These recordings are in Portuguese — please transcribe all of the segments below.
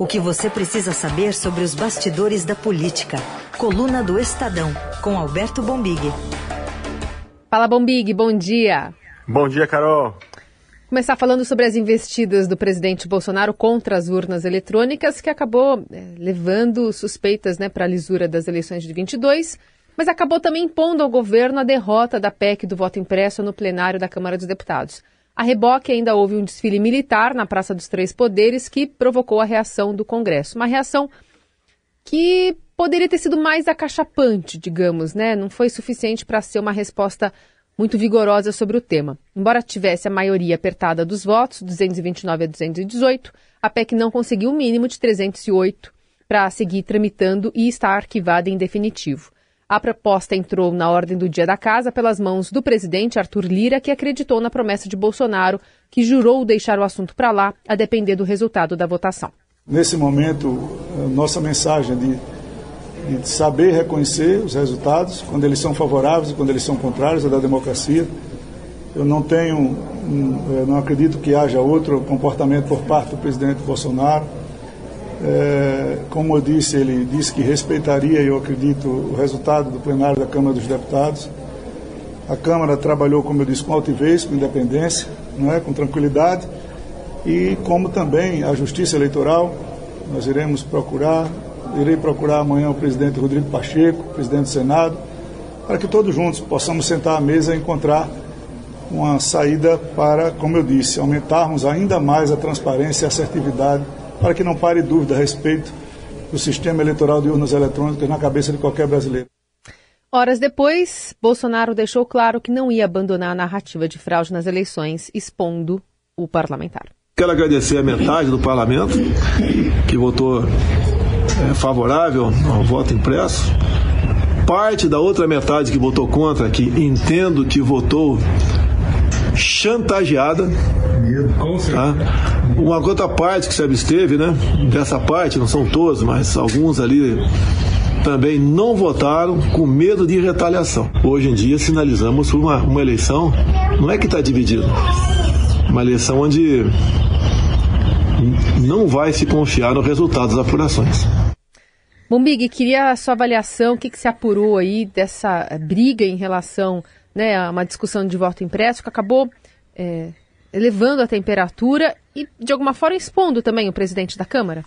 O que você precisa saber sobre os bastidores da política. Coluna do Estadão, com Alberto Bombig. Fala, Bombig, bom dia. Bom dia, Carol. Começar falando sobre as investidas do presidente Bolsonaro contra as urnas eletrônicas, que acabou é, levando suspeitas né, para a lisura das eleições de 22, mas acabou também impondo ao governo a derrota da PEC do voto impresso no plenário da Câmara dos Deputados. A reboque ainda houve um desfile militar na Praça dos Três Poderes que provocou a reação do Congresso. Uma reação que poderia ter sido mais acachapante, digamos, né? Não foi suficiente para ser uma resposta muito vigorosa sobre o tema. Embora tivesse a maioria apertada dos votos, 229 a 218, a PEC não conseguiu o mínimo de 308 para seguir tramitando e está arquivada em definitivo. A proposta entrou na ordem do dia da casa pelas mãos do presidente Arthur Lira, que acreditou na promessa de Bolsonaro, que jurou deixar o assunto para lá, a depender do resultado da votação. Nesse momento, nossa mensagem é de, de saber reconhecer os resultados, quando eles são favoráveis e quando eles são contrários à da democracia. Eu não tenho, eu não acredito que haja outro comportamento por parte do presidente Bolsonaro é, como eu disse, ele disse que respeitaria, eu acredito, o resultado do plenário da Câmara dos Deputados. A Câmara trabalhou, como eu disse, com altivez, com independência, não é? com tranquilidade, e como também a Justiça Eleitoral, nós iremos procurar, irei procurar amanhã o presidente Rodrigo Pacheco, presidente do Senado, para que todos juntos possamos sentar à mesa e encontrar uma saída para, como eu disse, aumentarmos ainda mais a transparência e a assertividade para que não pare dúvida a respeito do sistema eleitoral de urnas eletrônicas na cabeça de qualquer brasileiro. Horas depois, Bolsonaro deixou claro que não ia abandonar a narrativa de fraude nas eleições, expondo o parlamentar. Quero agradecer a metade do parlamento que votou é, favorável ao voto impresso. Parte da outra metade que votou contra, que entendo que votou chantageada. Tá? Uma outra parte que se absteve, né? Dessa parte, não são todos, mas alguns ali também não votaram com medo de retaliação. Hoje em dia sinalizamos uma, uma eleição, não é que está dividida, uma eleição onde não vai se confiar no resultado das apurações. Bombig, queria a sua avaliação, o que, que se apurou aí dessa briga em relação né, uma discussão de voto impresso que acabou é, elevando a temperatura e, de alguma forma, expondo também o presidente da Câmara?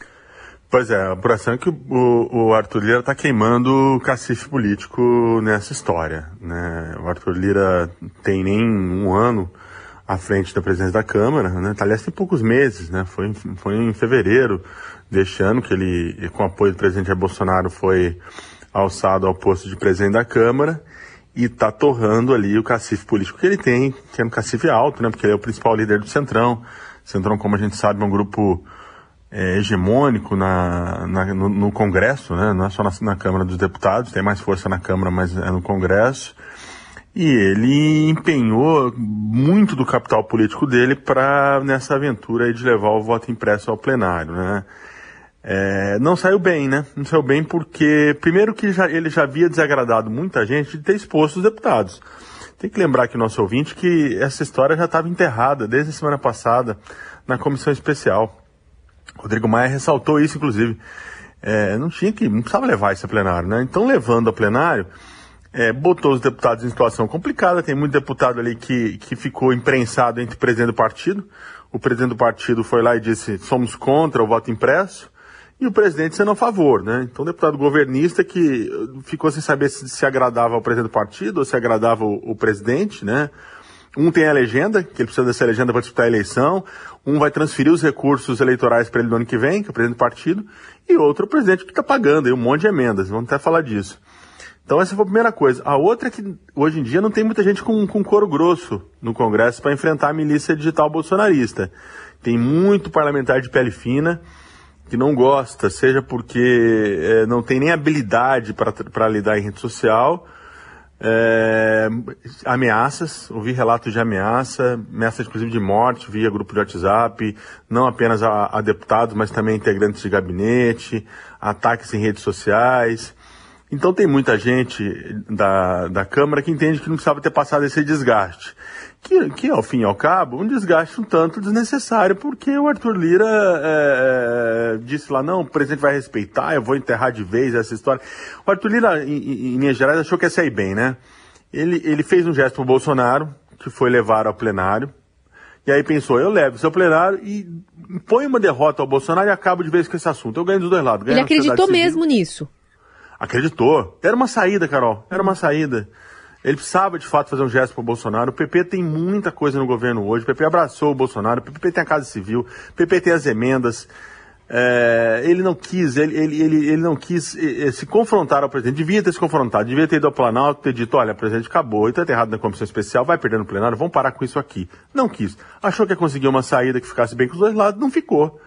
Pois é, a apuração é que o, o Arthur Lira está queimando o cacife político nessa história. Né? O Arthur Lira tem nem um ano à frente da presidência da Câmara, né? Tá, aliás, tem poucos meses, né? Foi, foi em fevereiro deste ano que ele, com apoio do presidente Jair Bolsonaro, foi alçado ao posto de presidente da Câmara e está torrando ali o cacife político que ele tem, que é um cacife alto, né? Porque ele é o principal líder do Centrão. Centrão, como a gente sabe, é um grupo é, hegemônico na, na no, no, Congresso, né? Não é só na, na, Câmara dos Deputados, tem mais força na Câmara, mas é no Congresso. E ele empenhou muito do capital político dele para nessa aventura de levar o voto impresso ao plenário, né? É, não saiu bem, né? Não saiu bem porque, primeiro que já, ele já havia desagradado muita gente de ter exposto os deputados. Tem que lembrar aqui, nosso ouvinte, que essa história já estava enterrada desde a semana passada na comissão especial. Rodrigo Maia ressaltou isso, inclusive. É, não tinha que, não precisava levar isso a plenário, né? Então, levando a plenário, é, botou os deputados em situação complicada. Tem muito deputado ali que, que ficou imprensado entre o presidente do partido. O presidente do partido foi lá e disse: somos contra o voto impresso e o presidente sendo a favor, né? Então, o deputado governista que ficou sem saber se, se agradava ao presidente do partido ou se agradava o, o presidente, né? Um tem a legenda, que ele precisa dessa legenda para disputar a eleição. Um vai transferir os recursos eleitorais para ele no ano que vem, que é o presidente do partido. E outro, o presidente que está pagando aí um monte de emendas. Vamos até falar disso. Então essa foi a primeira coisa. A outra é que hoje em dia não tem muita gente com, com couro grosso no Congresso para enfrentar a milícia digital bolsonarista. Tem muito parlamentar de pele fina que não gosta, seja porque é, não tem nem habilidade para lidar em rede social, é, ameaças, ouvi relatos de ameaça, ameaças inclusive de morte via grupo de WhatsApp, não apenas a, a deputados, mas também integrantes de gabinete, ataques em redes sociais. Então tem muita gente da, da Câmara que entende que não precisava ter passado esse desgaste que, que ao fim e ao cabo, um desgaste um tanto desnecessário, porque o Arthur Lira é, é, disse lá, não, o presidente vai respeitar, eu vou enterrar de vez essa história. O Arthur Lira, em, em Minas Gerais, achou que ia sair bem, né? Ele, ele fez um gesto pro Bolsonaro, que foi levar ao plenário, e aí pensou, eu levo seu plenário e põe uma derrota ao Bolsonaro e acabo de vez com esse assunto. Eu ganho dos dois lados. Ele acreditou mesmo nisso. Acreditou. Era uma saída, Carol. Era uma saída. Ele precisava, de fato, fazer um gesto para o Bolsonaro. O PP tem muita coisa no governo hoje. O PP abraçou o Bolsonaro. O PP tem a Casa Civil. O PP tem as emendas. É, ele não quis, ele, ele, ele, ele não quis eh, se confrontar ao presidente. Devia ter se confrontado, devia ter ido ao Planalto, ter dito, olha, presidente, acabou, está errado na comissão especial, vai perder no plenário, vamos parar com isso aqui. Não quis. Achou que ia conseguir uma saída que ficasse bem com os dois lados, não ficou.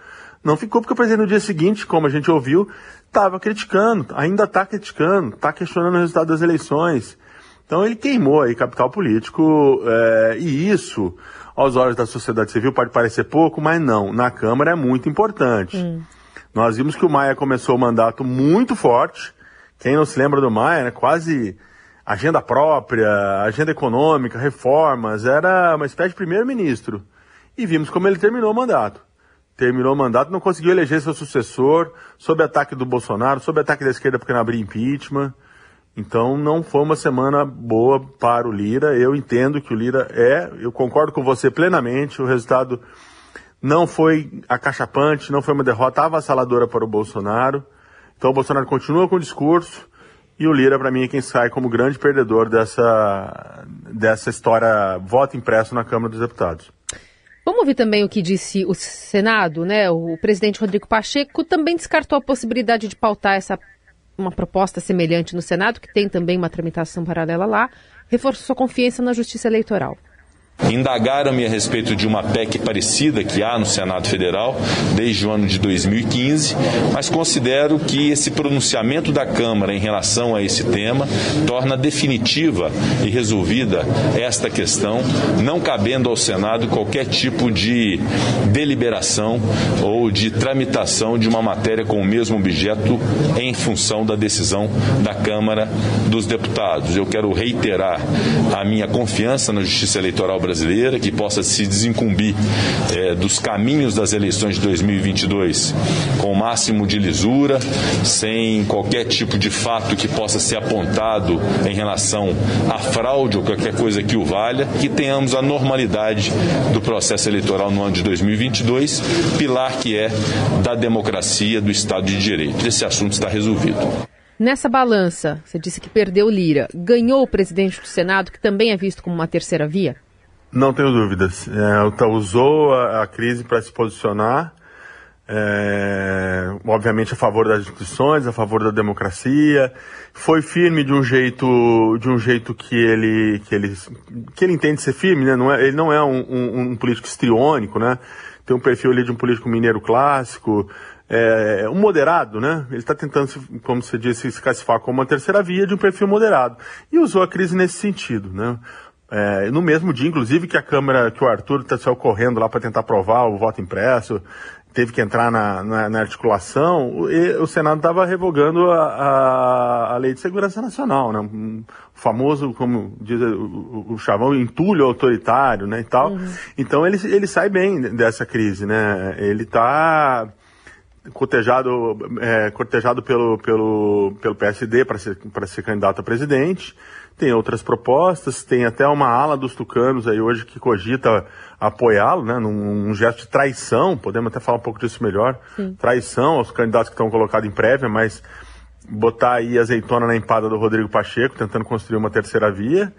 Não ficou porque o presidente no dia seguinte, como a gente ouviu, estava criticando, ainda está criticando, está questionando o resultado das eleições. Então ele queimou aí capital político é, e isso, aos olhos da sociedade civil, pode parecer pouco, mas não. Na Câmara é muito importante. Hum. Nós vimos que o Maia começou o mandato muito forte. Quem não se lembra do Maia, né? Quase agenda própria, agenda econômica, reformas, era uma espécie de primeiro-ministro. E vimos como ele terminou o mandato. Terminou o mandato, não conseguiu eleger seu sucessor, sob ataque do Bolsonaro, sob ataque da esquerda porque não abriu impeachment. Então não foi uma semana boa para o Lira. Eu entendo que o Lira é, eu concordo com você plenamente, o resultado não foi acachapante, não foi uma derrota avassaladora para o Bolsonaro. Então o Bolsonaro continua com o discurso e o Lira, para mim, é quem sai como grande perdedor dessa, dessa história voto impresso na Câmara dos Deputados. Vamos ouvir também o que disse o Senado, né? O presidente Rodrigo Pacheco também descartou a possibilidade de pautar essa uma proposta semelhante no Senado, que tem também uma tramitação paralela lá, reforçou sua confiança na Justiça Eleitoral. Indagaram-me a respeito de uma PEC parecida que há no Senado Federal desde o ano de 2015, mas considero que esse pronunciamento da Câmara em relação a esse tema torna definitiva e resolvida esta questão, não cabendo ao Senado qualquer tipo de deliberação ou de tramitação de uma matéria com o mesmo objeto em função da decisão da Câmara dos Deputados. Eu quero reiterar a minha confiança na Justiça Eleitoral brasileira, que possa se desincumbir é, dos caminhos das eleições de 2022 com o máximo de lisura, sem qualquer tipo de fato que possa ser apontado em relação à fraude ou qualquer coisa que o valha, que tenhamos a normalidade do processo eleitoral no ano de 2022, pilar que é da democracia, do Estado de Direito. Esse assunto está resolvido. Nessa balança, você disse que perdeu Lira. Ganhou o presidente do Senado, que também é visto como uma terceira via? Não tenho dúvidas. É, usou a, a crise para se posicionar, é, obviamente a favor das instituições, a favor da democracia. Foi firme de um jeito, de um jeito que ele, que ele, que ele entende ser firme, né? Não é, ele não é um, um, um político estriônico, né? Tem um perfil ali de um político mineiro clássico, é, um moderado, né? Ele está tentando, como você disse, se classificar como uma terceira via de um perfil moderado. E usou a crise nesse sentido, né? É, no mesmo dia, inclusive, que a Câmara, que o Arthur está saiu correndo lá para tentar aprovar o voto impresso, teve que entrar na, na, na articulação, o, o Senado estava revogando a, a, a, Lei de Segurança Nacional, né? O famoso, como diz o, o chavão, entulho autoritário, né, e tal. Uhum. Então ele, ele sai bem dessa crise, né? Ele está cortejado, é, cortejado pelo, pelo, pelo PSD para ser, ser candidato a presidente, tem outras propostas, tem até uma ala dos tucanos aí hoje que cogita apoiá-lo, né, num, num, gesto de traição, podemos até falar um pouco disso melhor, Sim. traição aos candidatos que estão colocados em prévia, mas botar aí azeitona na empada do Rodrigo Pacheco, tentando construir uma terceira via,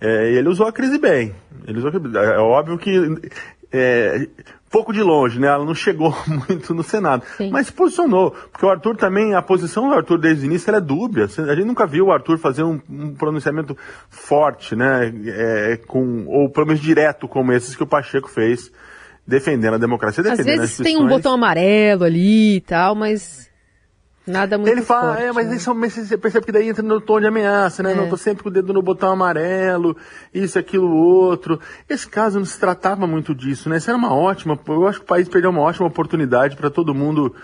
é, ele usou a crise bem. Ele usou a... É óbvio que é, pouco de longe, né? Ela não chegou muito no Senado, Sim. mas se posicionou, porque o Arthur também, a posição do Arthur desde o início é dúbia. A gente nunca viu o Arthur fazer um, um pronunciamento forte, né? É, com, ou pelo menos direto como esses que o Pacheco fez, defendendo a democracia, defendendo Às vezes tem um botão amarelo ali e tal, mas Nada muito Ele fala, forte, é, mas, né? isso, mas você percebe que daí entra no tom de ameaça, né? É. Não, tô sempre com o dedo no botão amarelo, isso, aquilo, outro. Esse caso não se tratava muito disso, né? Isso era uma ótima, eu acho que o país perdeu uma ótima oportunidade para todo mundo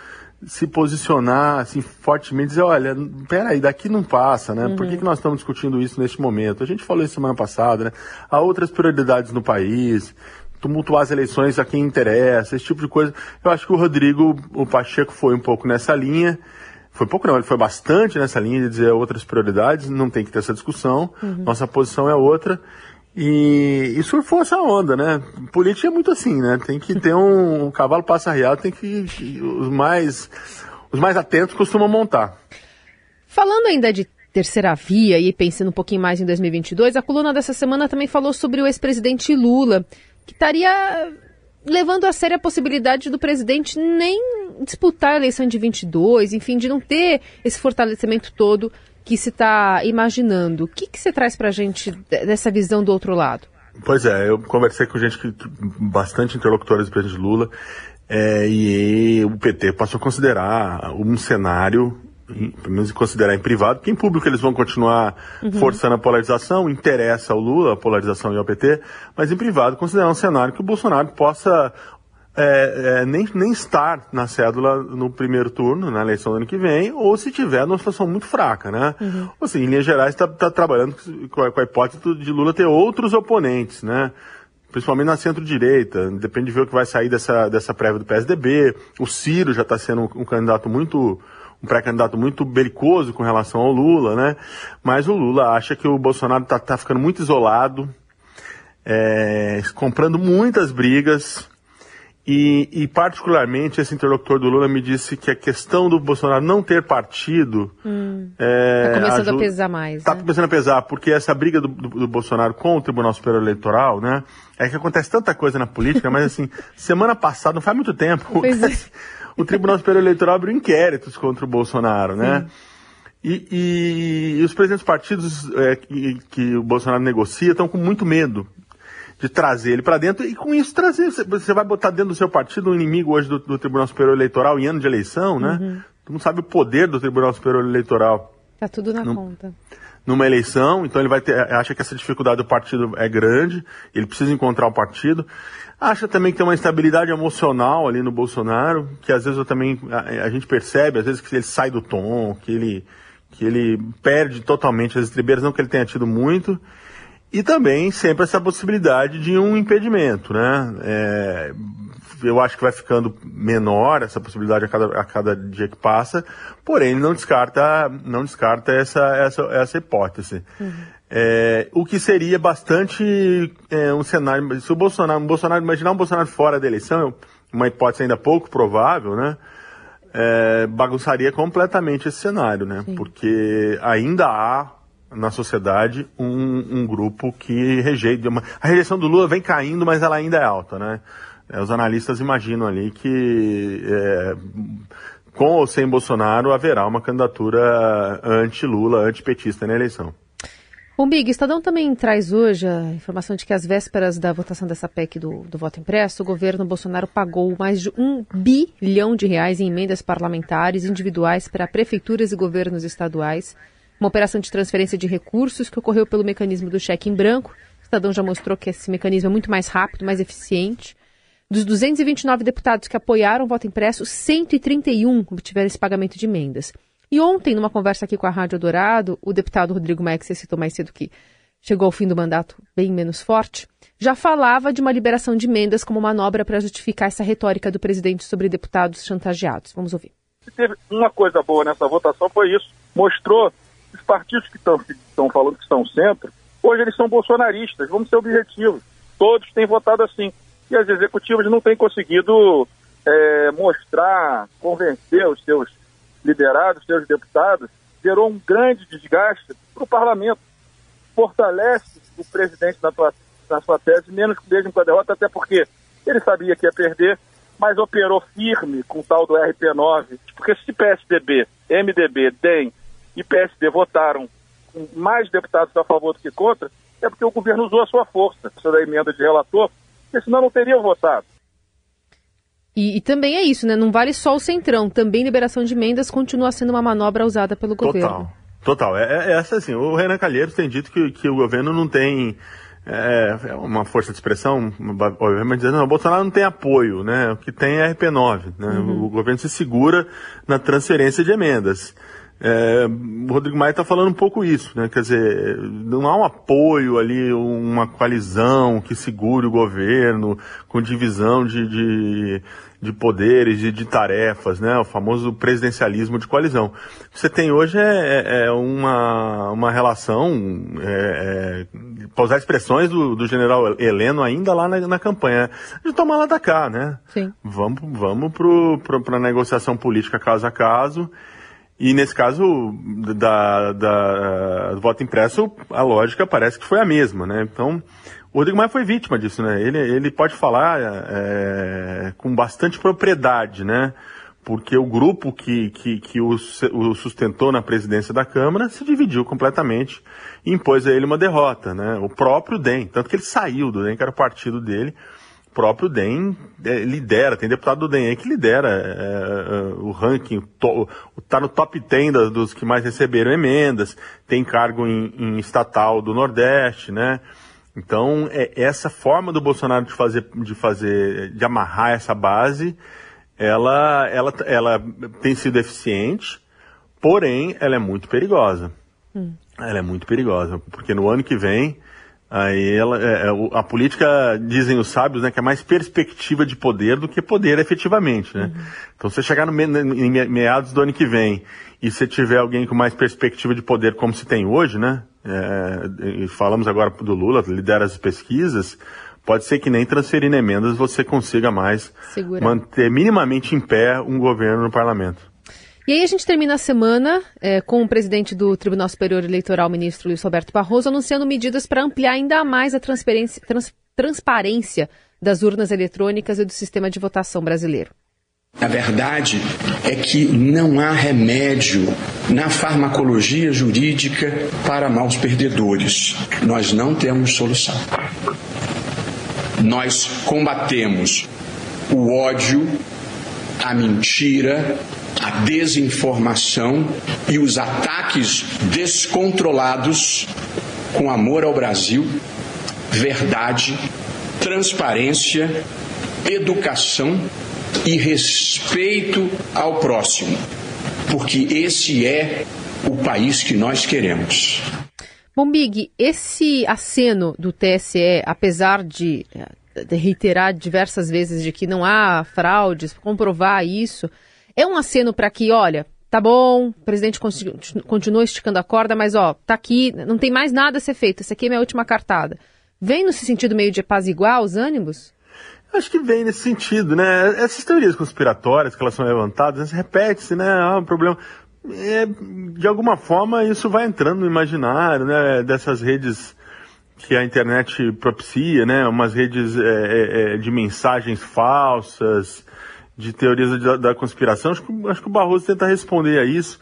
se posicionar assim fortemente, dizer, olha, peraí, daqui não passa, né? Uhum. Por que, que nós estamos discutindo isso neste momento? A gente falou isso semana passada, né? Há outras prioridades no país, tumultuar as eleições a quem interessa, esse tipo de coisa. Eu acho que o Rodrigo, o Pacheco foi um pouco nessa linha. Foi pouco não, ele foi bastante nessa linha de dizer outras prioridades, não tem que ter essa discussão, uhum. nossa posição é outra. E, e surfou essa onda, né? Política é muito assim, né? Tem que ter um, um cavalo passa real, tem que, os mais os mais atentos costumam montar. Falando ainda de terceira via e pensando um pouquinho mais em 2022, a coluna dessa semana também falou sobre o ex-presidente Lula, que estaria levando a sério a possibilidade do presidente nem disputar a eleição de 22, enfim, de não ter esse fortalecimento todo que se está imaginando. O que, que você traz para a gente dessa visão do outro lado? Pois é, eu conversei com gente que, bastante interlocutores do presidente Lula é, e o PT passou a considerar um cenário pelo menos considerar em privado, porque em público eles vão continuar uhum. forçando a polarização, interessa ao Lula a polarização e ao PT, mas em privado considerar um cenário que o Bolsonaro possa é, é, nem, nem estar na cédula no primeiro turno, na eleição do ano que vem, ou se tiver numa situação muito fraca, né? Uhum. Ou assim, em linhas gerais, está tá trabalhando com a, com a, hipótese de Lula ter outros oponentes, né? Principalmente na centro-direita, depende de ver o que vai sair dessa, dessa prévia do PSDB. O Ciro já está sendo um, um candidato muito um pré-candidato muito belicoso com relação ao Lula, né? Mas o Lula acha que o Bolsonaro está tá ficando muito isolado, é, comprando muitas brigas, e, e, particularmente, esse interlocutor do Lula me disse que a questão do Bolsonaro não ter partido. Hum, é, tá começando ajuda, a pesar mais. Está né? começando a pesar, porque essa briga do, do, do, Bolsonaro com o Tribunal Superior Eleitoral, né? É que acontece tanta coisa na política, mas assim, semana passada, não faz muito tempo, é. O Tribunal Superior Eleitoral abriu inquéritos contra o Bolsonaro, né? E, e, e, os presidentes dos partidos é, que, que o Bolsonaro negocia estão com muito medo de trazer ele para dentro e com isso trazer. Você vai botar dentro do seu partido um inimigo hoje do, do Tribunal Superior Eleitoral em ano de eleição, né? Uhum. Todo mundo sabe o poder do Tribunal Superior Eleitoral. Tá tudo na conta. Numa eleição, então ele vai ter, acha que essa dificuldade do partido é grande, ele precisa encontrar o partido. Acha também que tem uma instabilidade emocional ali no Bolsonaro, que às vezes eu também, a, a gente percebe, às vezes que ele sai do tom, que ele, que ele perde totalmente as estribeiras, não que ele tenha tido muito. E também sempre essa possibilidade de um impedimento, né? É, eu acho que vai ficando menor essa possibilidade a cada, a cada dia que passa, porém não descarta, não descarta essa, essa, essa hipótese. Uhum. É, o que seria bastante é, um cenário, se o Bolsonaro, um Bolsonaro, imaginar um Bolsonaro fora da eleição, uma hipótese ainda pouco provável, né? É, bagunçaria completamente esse cenário, né? Sim. Porque ainda há na sociedade um, um grupo que rejeita. Uma, a rejeição do Lula vem caindo, mas ela ainda é alta, né? É, os analistas imaginam ali que é, com ou sem Bolsonaro haverá uma candidatura anti-Lula, anti-petista na eleição. Bom, Big, Estadão também traz hoje a informação de que às vésperas da votação dessa PEC do, do voto impresso, o governo Bolsonaro pagou mais de um bilhão de reais em emendas parlamentares individuais para prefeituras e governos estaduais uma operação de transferência de recursos que ocorreu pelo mecanismo do cheque em branco. O Estadão já mostrou que esse mecanismo é muito mais rápido, mais eficiente. Dos 229 deputados que apoiaram o voto impresso, 131 obtiveram esse pagamento de emendas. E ontem, numa conversa aqui com a Rádio Dourado, o deputado Rodrigo Maia, que você citou mais cedo que chegou ao fim do mandato bem menos forte, já falava de uma liberação de emendas como manobra para justificar essa retórica do presidente sobre deputados chantageados. Vamos ouvir. Teve uma coisa boa nessa votação foi isso. Mostrou os partidos que estão falando que estão centro, hoje eles são bolsonaristas, vamos ser objetivos. Todos têm votado assim. E as executivas não têm conseguido é, mostrar, convencer os seus liderados, seus deputados, gerou um grande desgaste para o parlamento. Fortalece o presidente na, tua, na sua tese, menos mesmo com a derrota, até porque ele sabia que ia perder, mas operou firme com o tal do RP9. Porque se PSDB, MDB, DEM e PSD votaram com mais deputados a favor do que contra, é porque o governo usou a sua força, essa da emenda de relator, porque senão não teriam votado. E, e, também é isso, né? Não vale só o centrão. Também liberação de emendas continua sendo uma manobra usada pelo Total. governo. Total. É, é essa assim. O Renan Calheiros tem dito que, que o governo não tem é, é uma força de expressão, obviamente dizendo, não, o Bolsonaro não tem apoio, né? O que tem é RP9, né? Uhum. O governo se segura na transferência de emendas. É, o Rodrigo Maia está falando um pouco isso, né? Quer dizer, não há um apoio ali, uma coalizão que segure o governo com divisão de, de, de poderes e de, de, tarefas, né? O famoso presidencialismo de coalizão. O que você tem hoje é, é, é uma, uma relação, é, é, para usar expressões do, do general Heleno ainda lá na, na campanha, de tomar lá da cá, né? Sim. Vamos, vamos para a negociação política caso a caso. E nesse caso da, da, do voto impresso, a lógica parece que foi a mesma, né? Então, o Rodrigo Maia foi vítima disso, né? Ele, ele pode falar é, com bastante propriedade, né? Porque o grupo que, que, que o, o, sustentou na presidência da Câmara se dividiu completamente e impôs a ele uma derrota, né? O próprio DEM, tanto que ele saiu do DEM, que era o partido dele, próprio DEM é, lidera, tem deputado do DEM aí que lidera é, é, o ranking, está no top 10 da, dos que mais receberam emendas, tem cargo em, em estatal do Nordeste, né? Então, é, essa forma do Bolsonaro de fazer, de fazer, de amarrar essa base, ela, ela, ela tem sido eficiente, porém, ela é muito perigosa. Hum. Ela é muito perigosa, porque no ano que vem, Aí ela, é, é a política, dizem os sábios, né, que é mais perspectiva de poder do que poder efetivamente, né? Uhum. Então, você chegar no me, em meados do ano que vem e se tiver alguém com mais perspectiva de poder como se tem hoje, né? É, falamos agora do Lula, lidera as pesquisas, pode ser que nem transferindo emendas você consiga mais Segura. manter minimamente em pé um governo no parlamento. E aí a gente termina a semana é, com o presidente do Tribunal Superior Eleitoral, ministro Luiz Roberto Barroso, anunciando medidas para ampliar ainda mais a trans, transparência das urnas eletrônicas e do sistema de votação brasileiro. A verdade é que não há remédio na farmacologia jurídica para maus perdedores. Nós não temos solução. Nós combatemos o ódio, a mentira, a desinformação e os ataques descontrolados com amor ao Brasil, verdade, transparência, educação e respeito ao próximo, porque esse é o país que nós queremos. Bom, Big, esse aceno do TSE, apesar de, de reiterar diversas vezes de que não há fraudes, comprovar isso, é um aceno para que, olha, tá bom, o presidente continua esticando a corda, mas ó, tá aqui, não tem mais nada a ser feito, essa aqui é minha última cartada. Vem nesse sentido meio de apaziguar os ânimos? Acho que vem nesse sentido, né? Essas teorias conspiratórias que elas são levantadas, repete-se, né? Ah, um problema. É, de alguma forma isso vai entrando no imaginário, né? Dessas redes que a internet propicia, né? Umas redes é, é, é de mensagens falsas, de teorias da, da conspiração. Acho que, acho que o Barroso tenta responder a isso.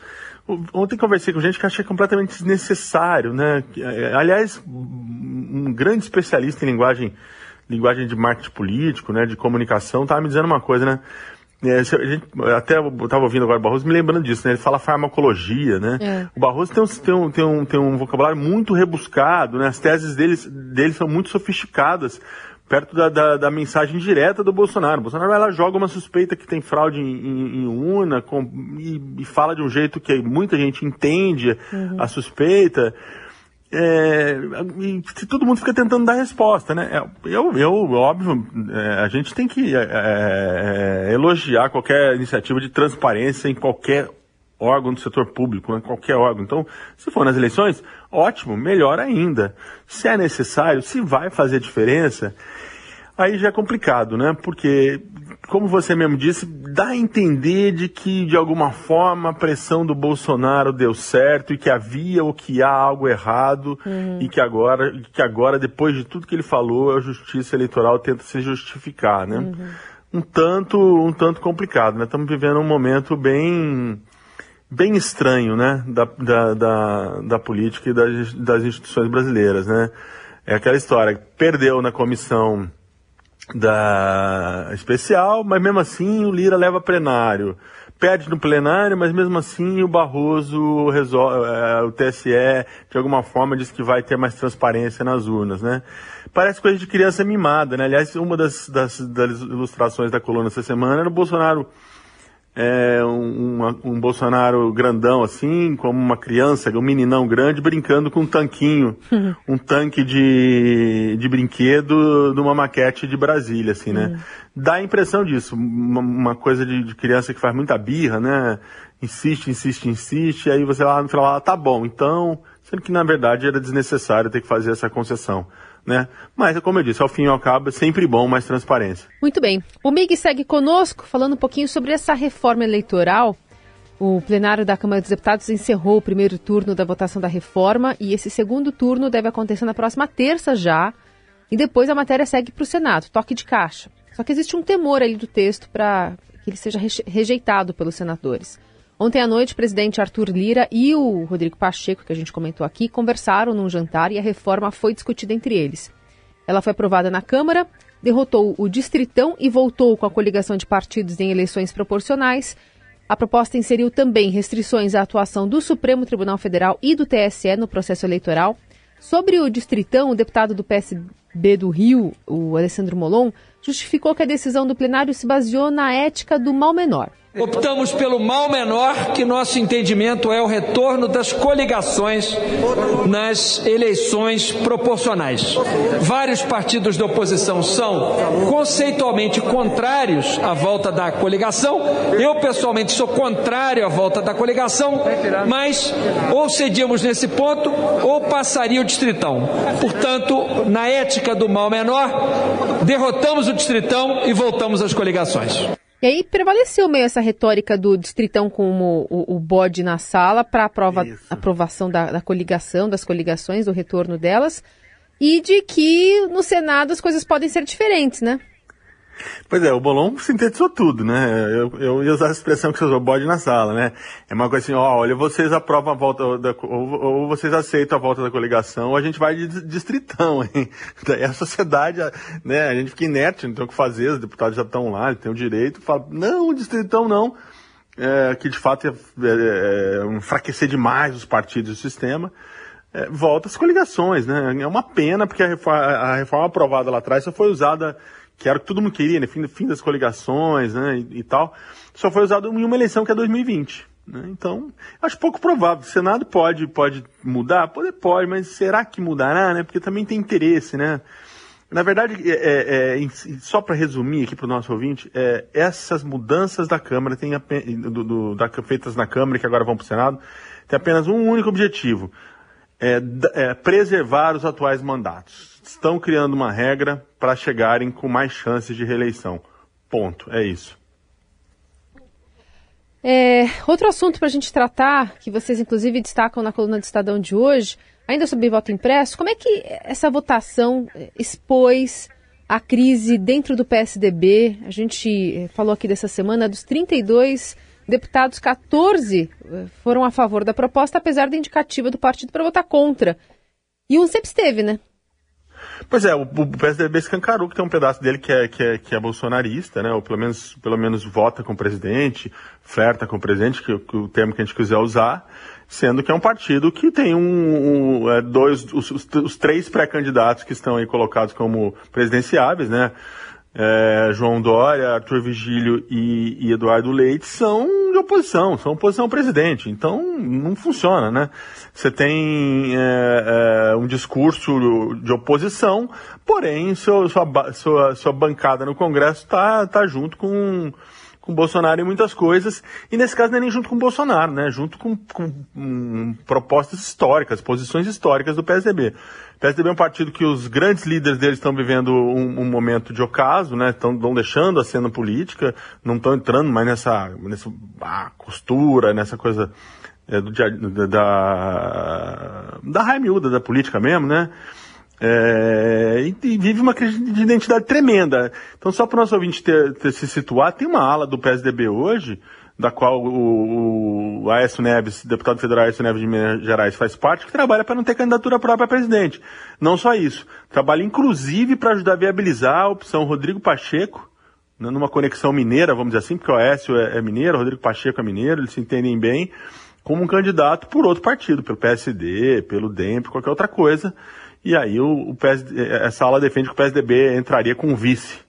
Ontem conversei com gente que achei completamente desnecessário, né? É, aliás, um grande especialista em linguagem, linguagem de marketing político, né? De comunicação, estava me dizendo uma coisa, né? É, gente, até eu estava ouvindo agora o Barroso me lembrando disso, né? Ele fala farmacologia, né? É. O Barroso tem um, tem, um, tem, um, tem um vocabulário muito rebuscado, né? As teses dele, dele são muito sofisticadas perto da, da, da, mensagem direta do Bolsonaro. O Bolsonaro vai lá, joga uma suspeita que tem fraude em, em, em urna com, e, e, fala de um jeito que muita gente entende uhum. a suspeita. É, e todo mundo fica tentando dar resposta, né? É, eu, eu óbvio, é, a gente tem que é, é, elogiar qualquer iniciativa de transparência em qualquer órgão do setor público, né? qualquer órgão. Então, se for nas eleições, ótimo, melhor ainda. Se é necessário, se vai fazer diferença, aí já é complicado, né? Porque, como você mesmo disse, dá a entender de que, de alguma forma, a pressão do Bolsonaro deu certo e que havia ou que há algo errado uhum. e que agora, que agora, depois de tudo que ele falou, a justiça eleitoral tenta se justificar, né? Uhum. Um tanto, um tanto complicado, né? Estamos vivendo um momento bem bem estranho, né, da, da, da, da política e das, das instituições brasileiras, né. É aquela história, perdeu na comissão da especial, mas mesmo assim o Lira leva plenário. perde no plenário, mas mesmo assim o Barroso resolve, é, o TSE de alguma forma diz que vai ter mais transparência nas urnas, né? Parece coisa de criança mimada, né? Aliás, uma das, das, das ilustrações da coluna essa semana era o Bolsonaro é, um, um, Bolsonaro grandão assim, como uma criança, um meninão grande, brincando com um tanquinho, uhum. um tanque de, de brinquedo de uma maquete de Brasília, assim, né? Uhum. Dá a impressão disso, uma, uma coisa de, de, criança que faz muita birra, né? Insiste, insiste, insiste, aí você lá no final fala, ah, tá bom, então, sendo que na verdade era desnecessário ter que fazer essa concessão né? Mas, como eu disse, ao fim e ao cabo, é sempre bom mais transparência. Muito bem. O MIG segue conosco, falando um pouquinho sobre essa reforma eleitoral. O plenário da Câmara dos Deputados encerrou o primeiro turno da votação da reforma e esse segundo turno deve acontecer na próxima terça já. E depois a matéria segue para o Senado, toque de caixa. Só que existe um temor ali do texto para que ele seja rejeitado pelos senadores. Ontem à noite, o presidente Arthur Lira e o Rodrigo Pacheco, que a gente comentou aqui, conversaram num jantar e a reforma foi discutida entre eles. Ela foi aprovada na Câmara, derrotou o Distritão e voltou com a coligação de partidos em eleições proporcionais. A proposta inseriu também restrições à atuação do Supremo Tribunal Federal e do TSE no processo eleitoral. Sobre o Distritão, o deputado do PSB do Rio, o Alessandro Molon, justificou que a decisão do plenário se baseou na ética do mal menor. Optamos pelo mal menor, que nosso entendimento é o retorno das coligações nas eleições proporcionais. Vários partidos da oposição são conceitualmente contrários à volta da coligação. Eu, pessoalmente, sou contrário à volta da coligação, mas ou cedíamos nesse ponto ou passaria o distritão. Portanto, na ética do mal menor, derrotamos o distritão e voltamos às coligações. E aí prevaleceu meio essa retórica do distritão como o, o bode na sala para a aprovação da, da coligação, das coligações, do retorno delas, e de que no Senado as coisas podem ser diferentes, né? Pois é, o Bolon sintetizou tudo, né? Eu, eu ia usar a expressão que você usou, bode na sala, né? É uma coisa assim, ó, olha, vocês aprovam a volta, da, ou, ou, vocês aceitam a volta da coligação, ou a gente vai de distritão, hein? Daí a sociedade, né, a gente fica inerte, não tem o que fazer, os deputados já estão lá, tem o direito, fala, não, distritão não, é, que de fato é, é, é enfraquecer demais os partidos e o sistema. É, volta as coligações, né? É uma pena, porque a reforma, a reforma aprovada lá atrás só foi usada que era o que todo mundo queria, né? Fim, fim das coligações, né? E, e, tal, só foi usado em uma eleição que é 2020. Né? Então, acho pouco provável. O Senado pode, pode mudar? Pode, pode, mas será que mudará, né? Porque também tem interesse, né? Na verdade, é, é, é só para resumir aqui para o nosso ouvinte, é, essas mudanças da Câmara, tem, do, do, da, feitas na Câmara, que agora vão para o Senado, tem apenas um único objetivo, é, é preservar os atuais mandatos estão criando uma regra para chegarem com mais chances de reeleição. Ponto. É isso. É, outro assunto para a gente tratar, que vocês inclusive destacam na coluna de Estadão de hoje, ainda sobre voto impresso, como é que essa votação é, expôs a crise dentro do PSDB? A gente é, falou aqui dessa semana dos 32 deputados, 14 é, foram a favor da proposta, apesar da indicativa do partido para votar contra. E um sempre esteve, né? Pois é, o, o PSDB escancarou que tem um pedaço dele que é, que é, que é bolsonarista, né? Ou pelo menos, pelo menos vota com o presidente, flerta com o presidente, que, que o termo que a gente quiser usar, sendo que é um partido que tem um, um é, dois, os, os, os três pré-candidatos que estão aí colocados como presidenciáveis, né? é, João Dória, Arthur Vigílio e, e, Eduardo Leite são oposição, são oposição ao presidente. Então não funciona, né? Você tem é, é, um discurso de oposição, porém sua, sua, sua bancada no Congresso está tá junto com com Bolsonaro em muitas coisas, e nesse caso não é nem junto com Bolsonaro, né? Junto com, com um, propostas históricas, posições históricas do PSDB. O PSDB é um partido que os grandes líderes deles estão vivendo um, um momento de ocaso, né? Estão deixando a cena política, não estão entrando mais nessa, nessa ah, costura, nessa coisa é, do, da, da raia da política mesmo, né? É, e, vive uma crise de identidade tremenda. Então, só para o nosso ouvinte ter, ter, se situar, tem uma ala do PSDB hoje, da qual o, o Aécio Neves, deputado federal Aécio Neves de Minas Gerais, faz parte, que trabalha para não ter candidatura própria a presidente. Não só isso, trabalha inclusive para ajudar a viabilizar a opção Rodrigo Pacheco numa conexão mineira, vamos dizer assim, porque o Aécio é, é mineiro, Rodrigo Pacheco é mineiro, eles se entendem bem, como um candidato por outro partido, pelo PSD, pelo DEM, por qualquer outra coisa. E aí o, o PSD, essa ala defende que o PSDB entraria com vice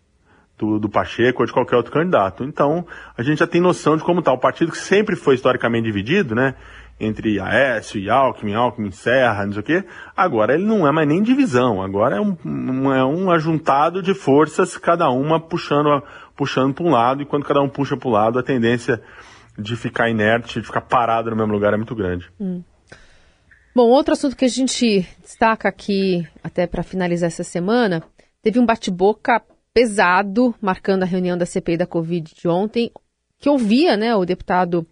do, do, Pacheco ou de qualquer outro candidato. Então, a gente já tem noção de como está. O partido que sempre foi historicamente dividido, né? Entre Aécio e Alckmin, Alckmin, Serra, não sei o quê. Agora ele não é mais nem divisão. Agora é um, um é um ajuntado de forças, cada uma puxando, puxando para um lado. E quando cada um puxa para o lado, a tendência de ficar inerte, de ficar parado no mesmo lugar é muito grande. Hum. Bom, outro assunto que a gente destaca aqui, até para finalizar essa semana, teve um bate-boca pesado, marcando a reunião da CPI da Covid de ontem, que ouvia né, o deputado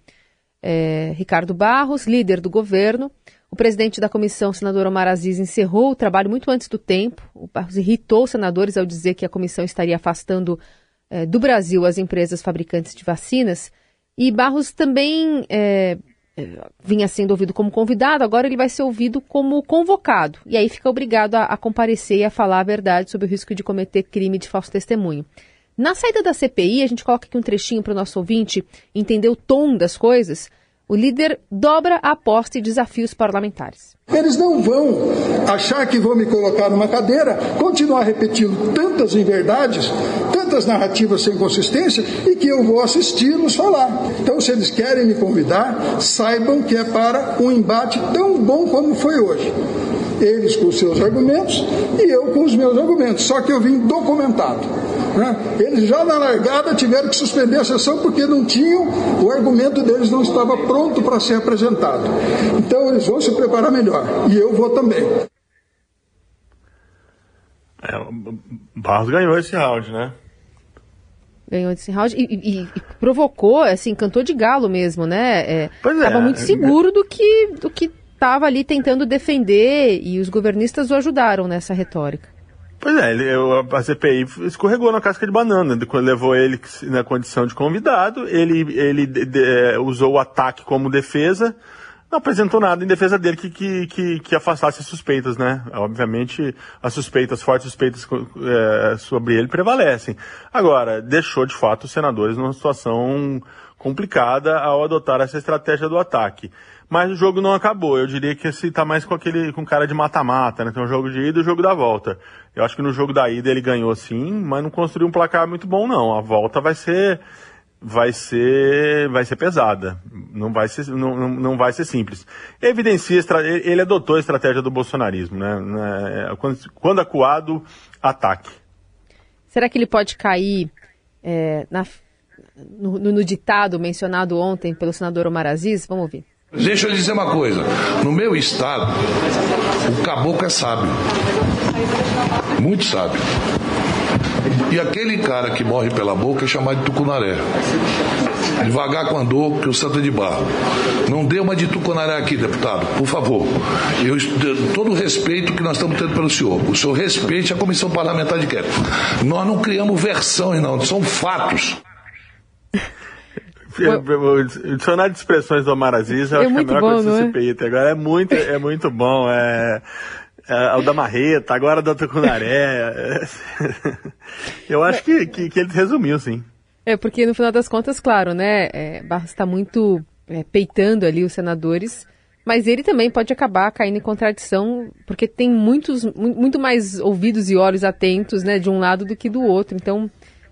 é, Ricardo Barros, líder do governo. O presidente da comissão, senador Omar Aziz, encerrou o trabalho muito antes do tempo. O Barros irritou os senadores ao dizer que a comissão estaria afastando é, do Brasil as empresas fabricantes de vacinas. E Barros também é, vinha sendo ouvido como convidado, agora ele vai ser ouvido como convocado. E aí fica obrigado a, a comparecer e a falar a verdade sobre o risco de cometer crime de falso testemunho. Na saída da CPI, a gente coloca aqui um trechinho para o nosso ouvinte entender o tom das coisas. O líder dobra a aposta e desafia os parlamentares. Eles não vão achar que vão me colocar numa cadeira, continuar repetindo tantas inverdades, tantas narrativas sem consistência e que eu vou assisti-los falar. Então, se eles querem me convidar, saibam que é para um embate tão bom como foi hoje. Eles com os seus argumentos e eu com os meus argumentos, só que eu vim documentado. Né? Eles já na largada tiveram que suspender a sessão porque não tinham, o argumento deles não estava pronto para ser apresentado. Então eles vão se preparar melhor. E eu vou também. É, Barros ganhou esse round, né? Ganhou esse round e, e, e, provocou, assim, cantou de galo mesmo, né? Estava é, muito seguro do que do que estava ali tentando defender e os governistas o ajudaram nessa retórica. Pois é, ele, a CPI escorregou na casca de banana, quando levou ele na condição de convidado, ele, ele de, de, é, usou o ataque como defesa, não apresentou nada em defesa dele que, que, que, que afastasse as suspeitas, né? Obviamente, as suspeitas, fortes suspeitas é, sobre ele prevalecem. Agora, deixou de fato os senadores numa situação complicada ao adotar essa estratégia do ataque. Mas o jogo não acabou. Eu diria que esse tá mais com aquele com cara de mata-mata, né? Tem um jogo de ida e o jogo da volta. Eu acho que no jogo da ida ele ganhou sim, mas não construiu um placar muito bom não. A volta vai ser vai ser vai ser pesada. Não vai ser não, não vai ser simples. Evidencia ele adotou a estratégia do bolsonarismo, né? É, quando, quando acuado, ataque. Será que ele pode cair é, na, no, no, ditado mencionado ontem pelo senador Omar Aziz? Vamos ouvir. Deixa eu lhe dizer uma coisa. No meu estado, o caboclo é sábio. Muito sábio. E aquele cara que morre pela boca é chamado de tucunaré. Devagar com andor, que o santo é de barro. Não dê uma de tucunaré aqui, deputado, por favor. Eu, todo o respeito que nós estamos tendo pelo senhor. O senhor respeite a comissão parlamentar de inquérito. Nós não criamos versões, não, são fatos. O dicionário de expressões do Omar Aziz, eu é acho que é a melhor bom, coisa do CPI até agora. É muito, é muito bom. É, é o da Marreta, agora da Tucunaré. eu acho que, que, que, ele resumiu, sim. É, porque no final das contas, claro, né? É, Barros está muito é, peitando ali os senadores, mas ele também pode acabar caindo em contradição, porque tem muitos, muito mais ouvidos e olhos atentos, né, de um lado do que do outro. Então,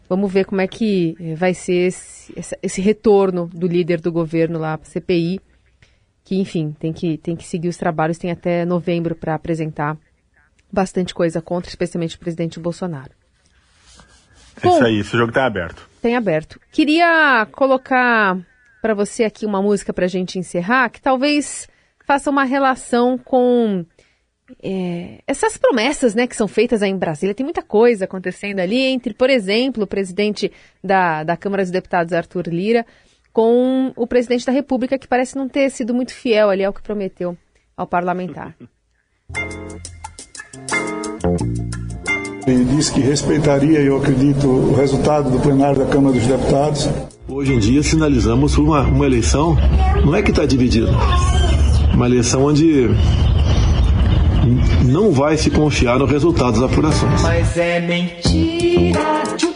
Vamos ver como é que eh, vai ser esse, esse retorno do líder do governo lá para a CPI, que, enfim, tem que, tem que seguir os trabalhos, tem até novembro para apresentar bastante coisa contra, especialmente o presidente Bolsonaro. É Bom, isso aí, esse jogo tem aberto. Tem aberto. Queria colocar para você aqui uma música para a gente encerrar, que talvez faça uma relação com é, essas promessas né, que são feitas aí em Brasília, tem muita coisa acontecendo ali entre, por exemplo, o presidente da, da Câmara dos Deputados, Arthur Lira, com o presidente da República, que parece não ter sido muito fiel ali ao que prometeu ao parlamentar. Ele disse que respeitaria, eu acredito, o resultado do plenário da Câmara dos Deputados. Hoje em dia sinalizamos uma, uma eleição, não é que está dividida, uma eleição onde não vai se confiar no resultado das apurações. Mas é mentira, é.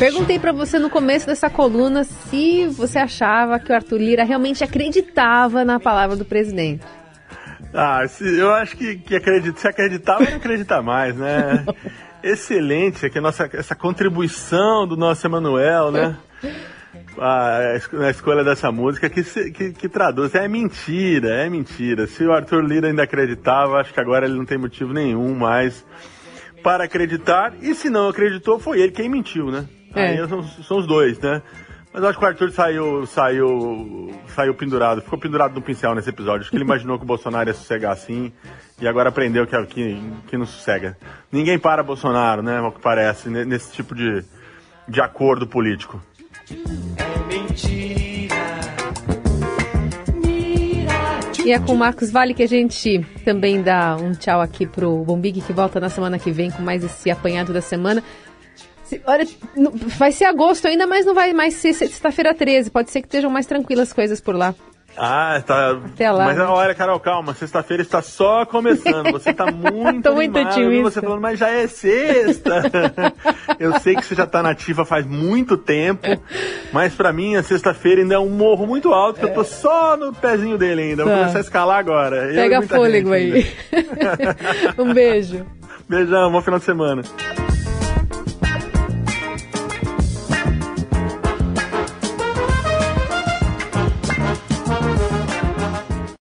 Perguntei para você no começo dessa coluna se você achava que o Arthur Lira realmente acreditava na palavra do presidente. Ah, se, eu acho que, que acredita, se acreditava, não acredita mais, né? Excelente aqui nossa, essa contribuição do nosso Emanuel, né? A, a escolha dessa música que, que, que, traduz. É mentira, é mentira. Se o Arthur Lira ainda acreditava, acho que agora ele não tem motivo nenhum mais para acreditar. E se não acreditou, foi ele quem mentiu, né? É. Aí são, são os dois, né? Mas acho que o Arthur saiu, saiu, saiu pendurado, ficou pendurado no pincel nesse episódio. Acho que ele imaginou que o Bolsonaro ia sossegar assim e agora aprendeu que, que, que não sossega. Ninguém para Bolsonaro, né? O que parece, nesse tipo de, de acordo político. É mentira. E é com o Marcos Vale que a gente também dá um tchau aqui pro Bombig, que volta na semana que vem com mais esse apanhado da semana. Olha, vai ser agosto ainda, mas não vai mais ser sexta-feira 13. Pode ser que estejam mais tranquilas as coisas por lá. Ah, tá. Até lá. Mas né? olha, Carol, calma. Sexta-feira está só começando. Você está muito Tô muito animado. Você falando, mas já é sexta. Eu sei que você já está nativa faz muito tempo, mas para mim a sexta-feira ainda é um morro muito alto, que eu tô só no pezinho dele ainda. Vou tá. começar a escalar agora. Pega fôlego aí. um beijo. Beijão, bom final de semana.